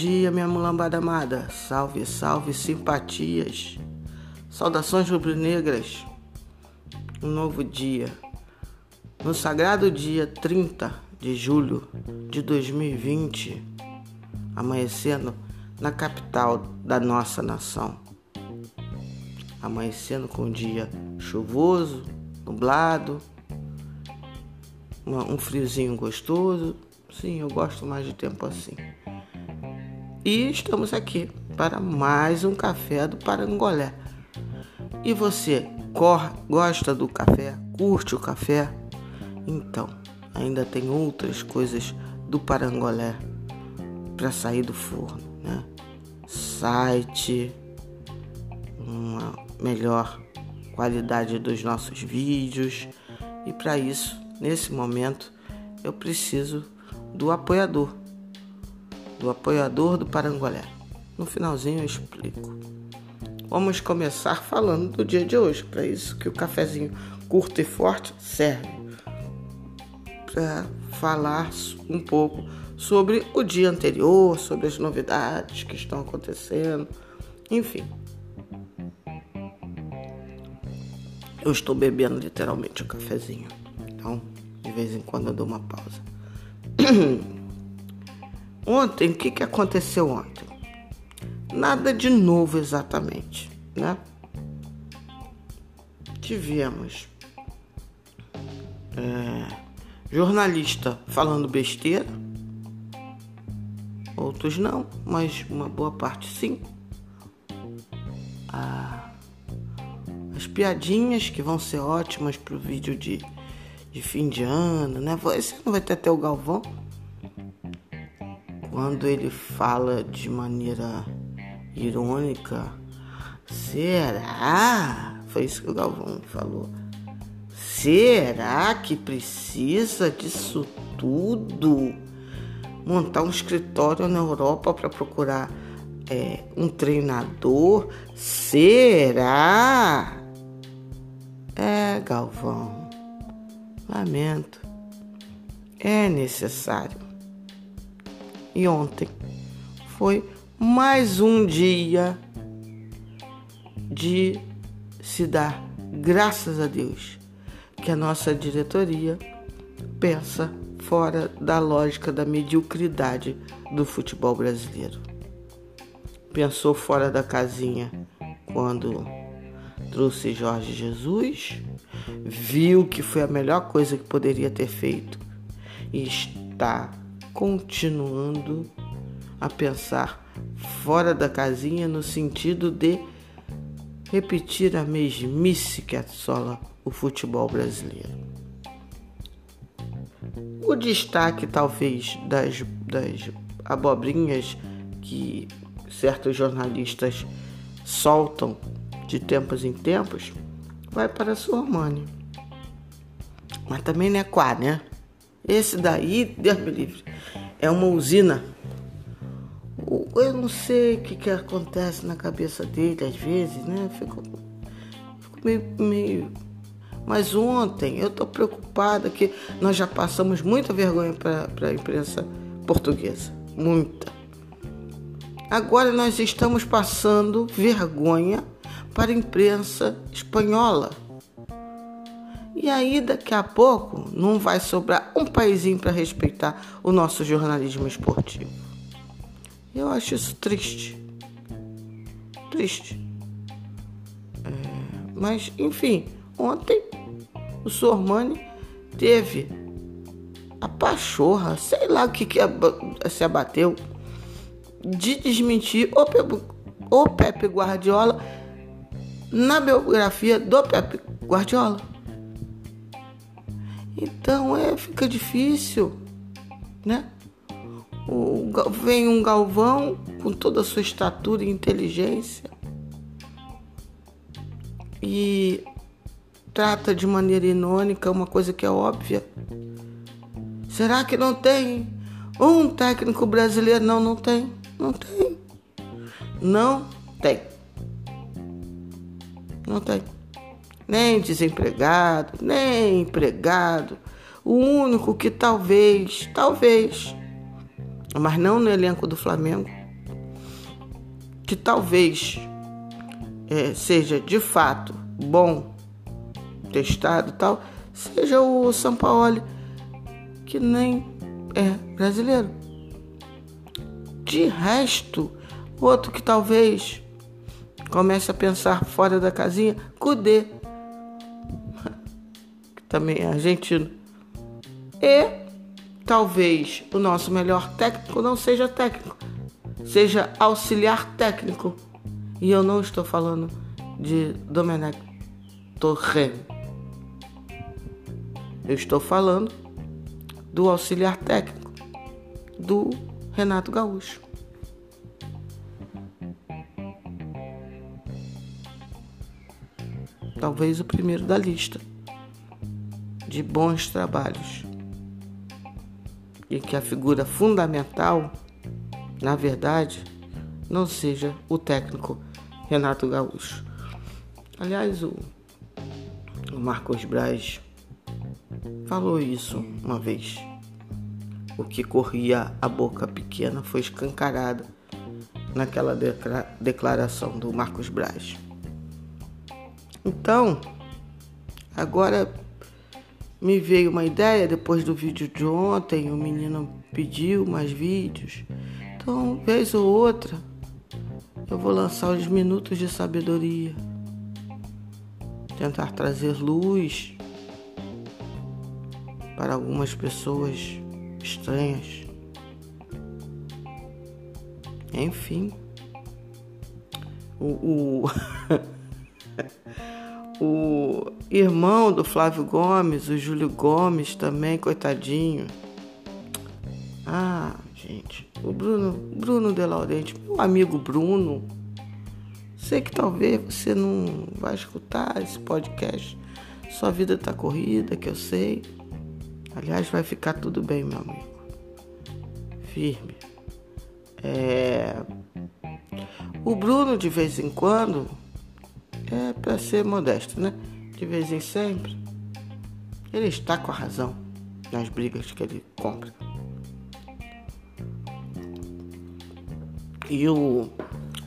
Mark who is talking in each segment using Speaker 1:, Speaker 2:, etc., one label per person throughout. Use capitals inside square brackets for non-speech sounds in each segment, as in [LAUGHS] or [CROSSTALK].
Speaker 1: dia, minha mulambada amada. Salve, salve, simpatias. Saudações rubro-negras. Um novo dia. No sagrado dia 30 de julho de 2020, amanhecendo na capital da nossa nação. Amanhecendo com um dia chuvoso, nublado, um friozinho gostoso. Sim, eu gosto mais de tempo assim. E estamos aqui para mais um café do Parangolé. E você gosta do café? Curte o café? Então, ainda tem outras coisas do Parangolé para sair do forno, né? Site, uma melhor qualidade dos nossos vídeos. E para isso, nesse momento, eu preciso do apoiador do apoiador do Parangolé. No finalzinho eu explico. Vamos começar falando do dia de hoje, para isso que o cafezinho curto e forte serve para falar um pouco sobre o dia anterior, sobre as novidades que estão acontecendo, enfim. Eu estou bebendo literalmente o cafezinho, então de vez em quando eu dou uma pausa. [CLEARS THROAT] Ontem, o que, que aconteceu ontem? Nada de novo exatamente, né? Tivemos é, jornalista falando besteira, outros não, mas uma boa parte sim. Ah, as piadinhas que vão ser ótimas pro vídeo de, de fim de ano, né? Esse não vai ter até o Galvão quando ele fala de maneira irônica, será? Foi isso que o Galvão falou. Será que precisa disso tudo? Montar um escritório na Europa para procurar é, um treinador? Será? É, Galvão. Lamento. É necessário e ontem foi mais um dia de se dar graças a Deus que a nossa diretoria pensa fora da lógica da mediocridade do futebol brasileiro. Pensou fora da casinha quando trouxe Jorge Jesus, viu que foi a melhor coisa que poderia ter feito e está continuando a pensar fora da casinha no sentido de repetir a mesmice que assola o futebol brasileiro. O destaque, talvez, das, das abobrinhas que certos jornalistas soltam de tempos em tempos vai para a Sormani. Mas também não é quá, né? Esse daí, Deus me livre, é uma usina. Eu não sei o que, que acontece na cabeça dele às vezes, né? Fico, fico meio, meio. Mas ontem eu estou preocupada que nós já passamos muita vergonha para a imprensa portuguesa. Muita. Agora nós estamos passando vergonha para a imprensa espanhola. E aí, daqui a pouco, não vai sobrar um paizinho para respeitar o nosso jornalismo esportivo. Eu acho isso triste. Triste. É, mas, enfim, ontem o Sormani teve a pachorra, sei lá o que, que se abateu, de desmentir o Pepe, o Pepe Guardiola na biografia do Pepe Guardiola. Então é, fica difícil, né? O, vem um Galvão com toda a sua estatura e inteligência e trata de maneira inônica uma coisa que é óbvia. Será que não tem um técnico brasileiro? Não, não tem. Não tem. Não tem. Não tem nem desempregado, nem empregado. O único que talvez, talvez, mas não no elenco do Flamengo, que talvez é, seja de fato bom, testado tal, seja o São Paulo, que nem é brasileiro. De resto, outro que talvez comece a pensar fora da casinha, Cudê, também é argentino. E talvez o nosso melhor técnico não seja técnico, seja auxiliar técnico. E eu não estou falando de Domenech Torre. Eu estou falando do auxiliar técnico do Renato Gaúcho. Talvez o primeiro da lista de bons trabalhos. E que a figura fundamental, na verdade, não seja o técnico Renato Gaúcho. Aliás, o, Marcos Braz falou isso uma vez. O que corria a boca pequena foi escancarado naquela declaração do Marcos Braz. Então, agora me veio uma ideia depois do vídeo de ontem, o menino pediu mais vídeos. Então, vez ou outra, eu vou lançar os minutos de sabedoria. Tentar trazer luz para algumas pessoas estranhas. Enfim, o, o, [LAUGHS] o irmão do Flávio Gomes, o Júlio Gomes também, coitadinho. Ah, gente, o Bruno, Bruno De Laurenti, meu amigo Bruno. Sei que talvez você não vai escutar esse podcast. Sua vida tá corrida, que eu sei. Aliás, vai ficar tudo bem, meu amigo. Firme. É... O Bruno, de vez em quando, é para ser modesto, né? De vez em sempre, ele está com a razão nas brigas que ele compra. E o,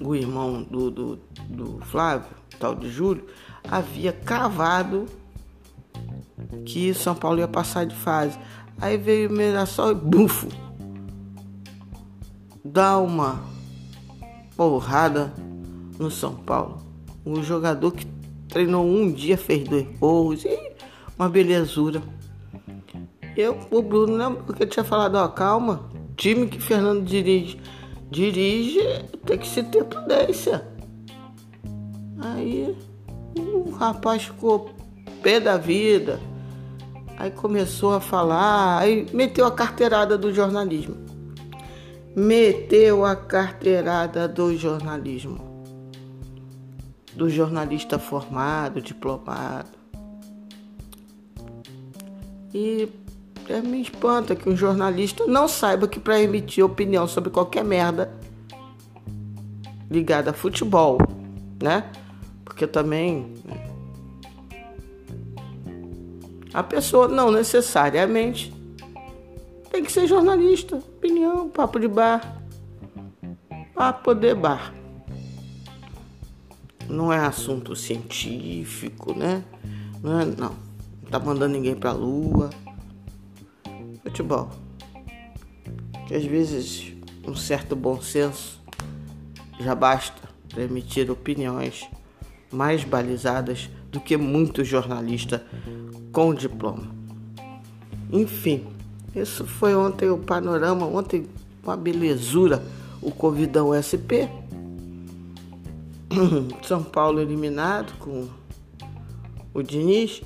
Speaker 1: o irmão do, do, do Flávio, tal de Júlio, havia cravado que São Paulo ia passar de fase. Aí veio o Mirassol e bufo. Dá uma porrada no São Paulo. Um jogador que treinou um dia, fez dois gols. E uma belezura. Eu, o Bruno, lembra porque eu tinha falado, ó, calma. Time que Fernando dirige dirige, tem que se ter prudência. Aí o rapaz ficou pé da vida. Aí começou a falar, aí meteu a carteirada do jornalismo. Meteu a carteirada do jornalismo. Do jornalista formado, diplomado. E é, me espanta que um jornalista não saiba que para emitir opinião sobre qualquer merda ligada a futebol, né? Porque também a pessoa não necessariamente tem que ser jornalista, opinião, papo de bar, papo de bar. Não é assunto científico, né? Não, é, não. não tá mandando ninguém pra lua futebol. Que às vezes um certo bom senso já basta para emitir opiniões mais balizadas do que muito jornalista com diploma. Enfim, isso foi ontem o panorama, ontem uma belezura, o Covidão SP. [COUGHS] São Paulo eliminado com o Diniz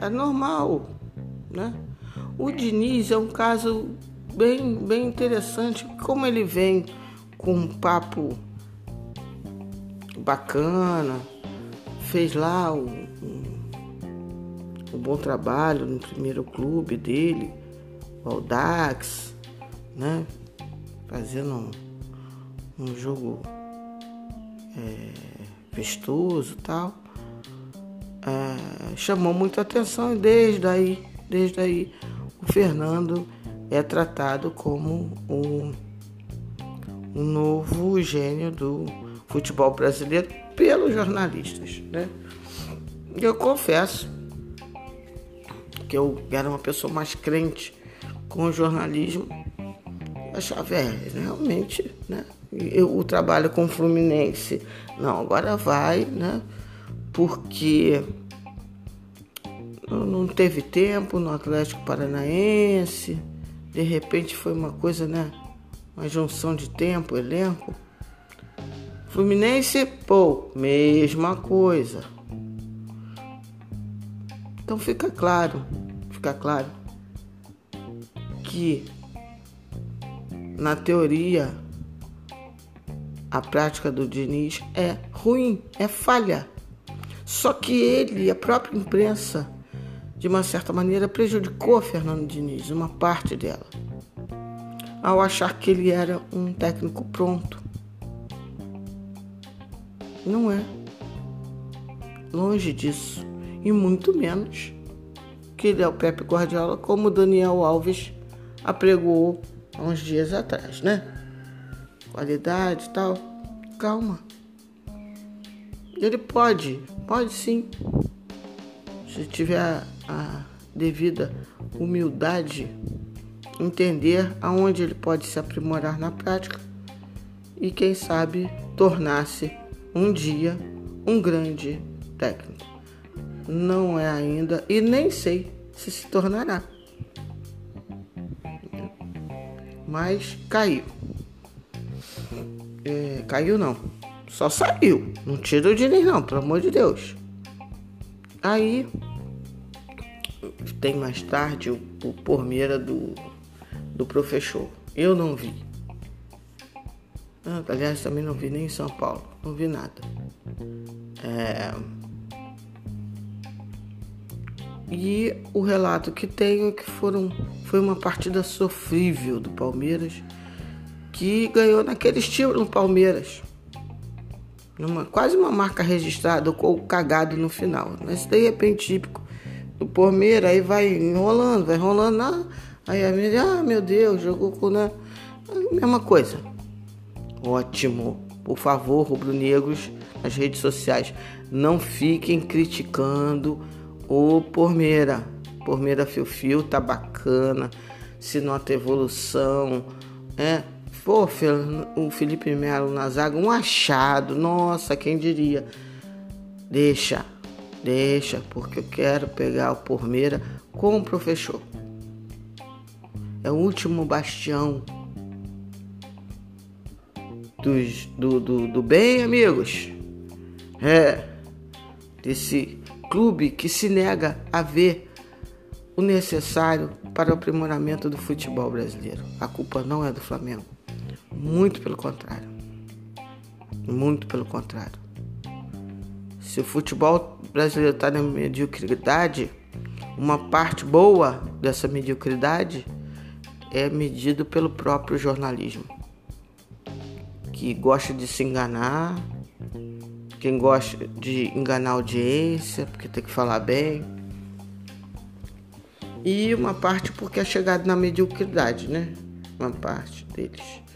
Speaker 1: é normal, né? O Diniz é um caso bem, bem interessante, como ele vem com um papo bacana, fez lá um, um, bom trabalho no primeiro clube dele, o Audax, né? Fazendo um, jogo é, festoso tal é, chamou muita atenção e desde aí, desde aí o Fernando é tratado como um, um novo gênio do futebol brasileiro pelos jornalistas, né? Eu confesso que eu era uma pessoa mais crente com o jornalismo. Eu achava, é, realmente, né? Eu, o trabalho com o Fluminense, não, agora vai, né? Porque não teve tempo no Atlético Paranaense, de repente foi uma coisa, né? Uma junção de tempo, elenco. Fluminense, pô, mesma coisa. Então fica claro, fica claro que na teoria a prática do Diniz é ruim, é falha. Só que ele, a própria imprensa, de uma certa maneira prejudicou Fernando Diniz, uma parte dela, ao achar que ele era um técnico pronto. Não é. Longe disso e muito menos que ele é o Pepe Guardiola, como Daniel Alves apregou há uns dias atrás, né? Qualidade e tal. Calma. Ele pode, pode sim. Se tiver a, a devida humildade, entender aonde ele pode se aprimorar na prática e quem sabe tornar-se um dia um grande técnico não é ainda e nem sei se se tornará. Mas caiu. É, caiu não. Só saiu. Não tira o dinheiro não, pelo amor de Deus. Aí tem mais tarde o, o Pormeira do, do professor. Eu não vi. Ah, aliás, também não vi nem em São Paulo. Não vi nada. É... E o relato que tenho é que foram, foi uma partida sofrível do Palmeiras, que ganhou naquele estilo no Palmeiras. Numa, quase uma marca registrada ou cagado no final. Mas de repente típico do Palmeiras, aí vai enrolando, vai enrolando. Ah, aí a minha, ah meu Deus, jogou com. Né? Mesma coisa. Ótimo. Por favor, rubro-negros, nas redes sociais, não fiquem criticando Ô Pormeira, Pormeira Fio Fio tá bacana, se nota evolução, é. Pô, o Felipe Melo na zaga, um achado, nossa, quem diria. Deixa, deixa, porque eu quero pegar o Pormeira com o professor. É o último bastião dos, do, do, do bem, amigos. É, desse clube que se nega a ver o necessário para o aprimoramento do futebol brasileiro. A culpa não é do Flamengo. Muito pelo contrário. Muito pelo contrário. Se o futebol brasileiro está na mediocridade, uma parte boa dessa mediocridade é medido pelo próprio jornalismo, que gosta de se enganar, quem gosta de enganar a audiência, porque tem que falar bem. E uma parte porque é chegado na mediocridade, né? Uma parte deles.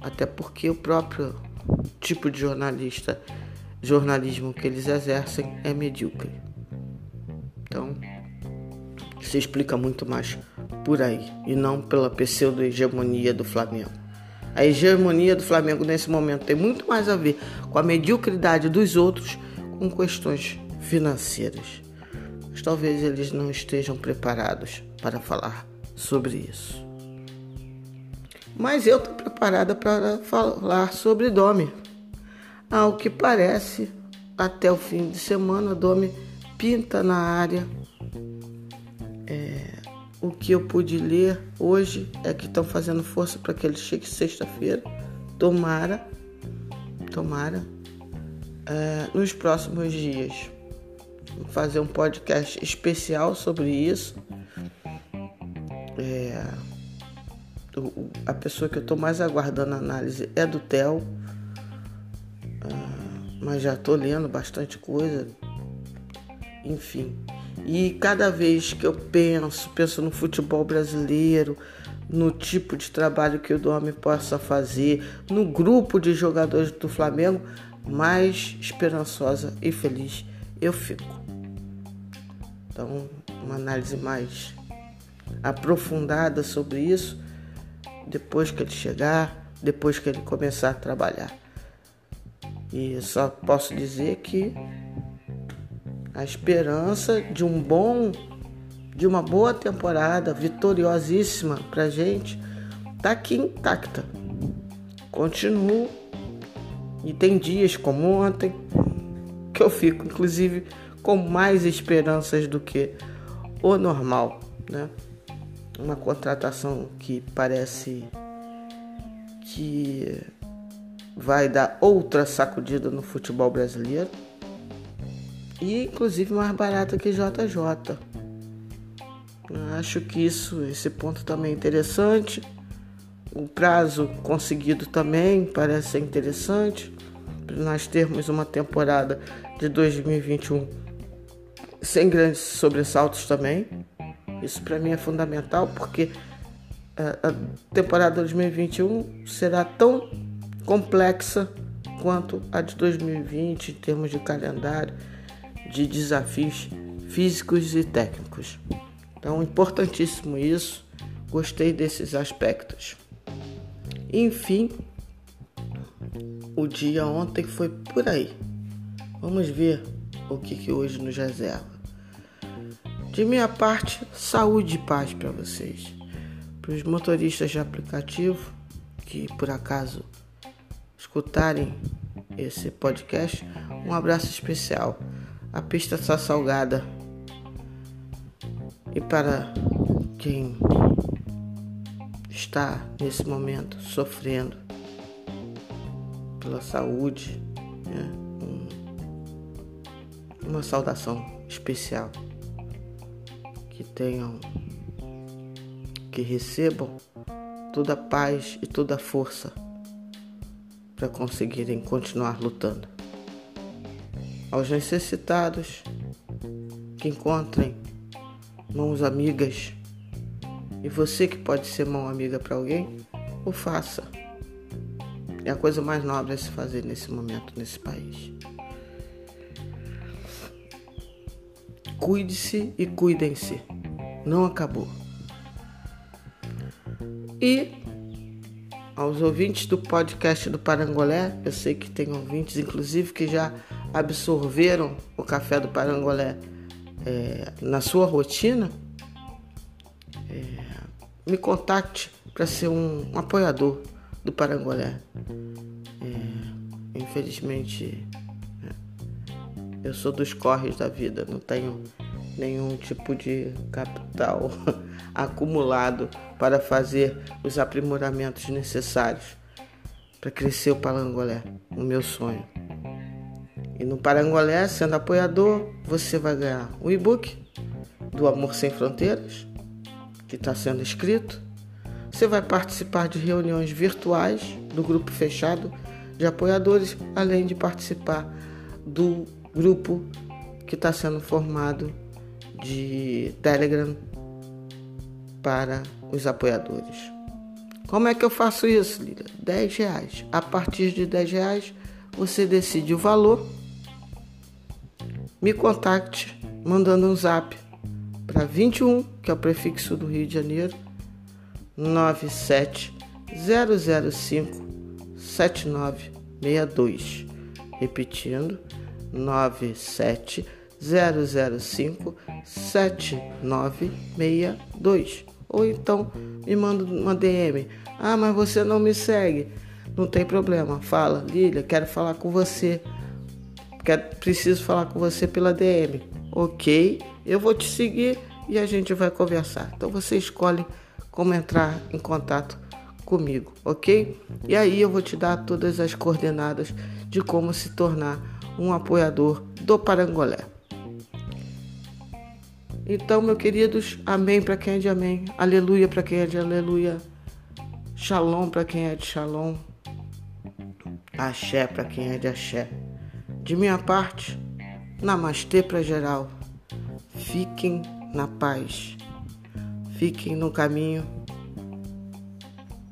Speaker 1: Até porque o próprio tipo de jornalista, jornalismo que eles exercem é medíocre. Então, se explica muito mais por aí e não pela pseudo-hegemonia do Flamengo. A hegemonia do Flamengo nesse momento tem muito mais a ver com a mediocridade dos outros com questões financeiras. Mas talvez eles não estejam preparados para falar sobre isso. Mas eu estou preparada para falar sobre Domi. Ao que parece, até o fim de semana, Domi pinta na área. É, o que eu pude ler hoje é que estão fazendo força para que ele chegue sexta-feira. Tomara, tomara, é, nos próximos dias. Vou fazer um podcast especial sobre isso. É, a pessoa que eu estou mais aguardando a análise é do Theo. É, mas já estou lendo bastante coisa. Enfim. E cada vez que eu penso, penso no futebol brasileiro, no tipo de trabalho que o Dome possa fazer, no grupo de jogadores do Flamengo, mais esperançosa e feliz eu fico. Então, uma análise mais aprofundada sobre isso depois que ele chegar, depois que ele começar a trabalhar. E só posso dizer que a esperança de um bom, de uma boa temporada vitoriosíssima pra gente tá aqui intacta. Continuo e tem dias como ontem que eu fico, inclusive, com mais esperanças do que o normal, né? Uma contratação que parece que vai dar outra sacudida no futebol brasileiro e inclusive mais barata que JJ. Acho que isso, esse ponto também é interessante. O prazo conseguido também parece ser interessante. Nós termos uma temporada de 2021 sem grandes sobressaltos também. Isso para mim é fundamental porque a temporada 2021 será tão complexa quanto a de 2020 em termos de calendário de desafios físicos e técnicos. Então, importantíssimo isso. Gostei desses aspectos. Enfim, o dia ontem foi por aí. Vamos ver o que, que hoje nos reserva. De minha parte, saúde e paz para vocês. Para os motoristas de aplicativo que por acaso escutarem esse podcast, um abraço especial a pista está salgada. E para quem está nesse momento sofrendo pela saúde, né? uma saudação especial. Que tenham, que recebam toda a paz e toda a força para conseguirem continuar lutando aos necessitados, que encontrem mãos amigas. E você que pode ser mão amiga para alguém, o faça. É a coisa mais nobre a se fazer nesse momento, nesse país. Cuide-se e cuidem-se. Não acabou. E aos ouvintes do podcast do Parangolé, eu sei que tem ouvintes, inclusive, que já absorveram o café do Parangolé é, na sua rotina, é, me contacte para ser um, um, apoiador do Parangolé. É, infelizmente, é, eu sou dos corres da vida, não tenho nenhum tipo de capital [LAUGHS] acumulado para fazer os aprimoramentos necessários para crescer o Parangolé, o meu sonho. E no Parangolé, sendo apoiador, você vai ganhar o e-book do Amor Sem Fronteiras, que está sendo escrito. Você vai participar de reuniões virtuais do grupo fechado de apoiadores, além de participar do grupo que está sendo formado de Telegram para os apoiadores. Como é que eu faço isso, Lília? 10 reais. A partir de 10 reais, você decide o valor me contacte mandando um zap para 21, que é o prefixo do Rio de Janeiro, 97005 7962. Repetindo, 97005 7962. Ou então me manda uma DM. Ah, mas você não me segue. Não tem problema. Fala, Lília, quero falar com você quero, preciso falar com você pela DM. Ok, eu vou te seguir e a gente vai conversar. Então você escolhe como entrar em contato comigo, ok? E aí eu vou te dar todas as coordenadas de como se tornar um apoiador do Parangolé. Então, meus queridos, amém para quem é de amém, aleluia para quem é de aleluia, shalom para quem é de shalom, axé para quem é de axé. De minha parte, namastê para geral. Fiquem na paz. Fiquem no caminho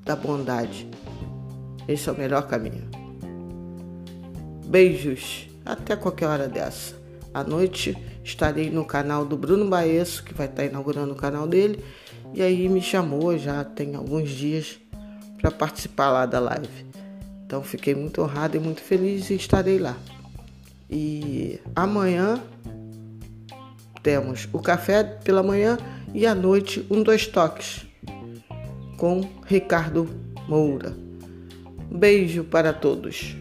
Speaker 1: da bondade. Esse é o melhor caminho. Beijos, até qualquer hora dessa. À noite estarei no canal do Bruno Baesso, que vai estar inaugurando o canal dele, e aí me chamou já tem alguns dias para participar lá da live. Então fiquei muito honrado e muito feliz e estarei lá. E amanhã temos o café pela manhã e à noite um dois toques com Ricardo Moura. Beijo para todos.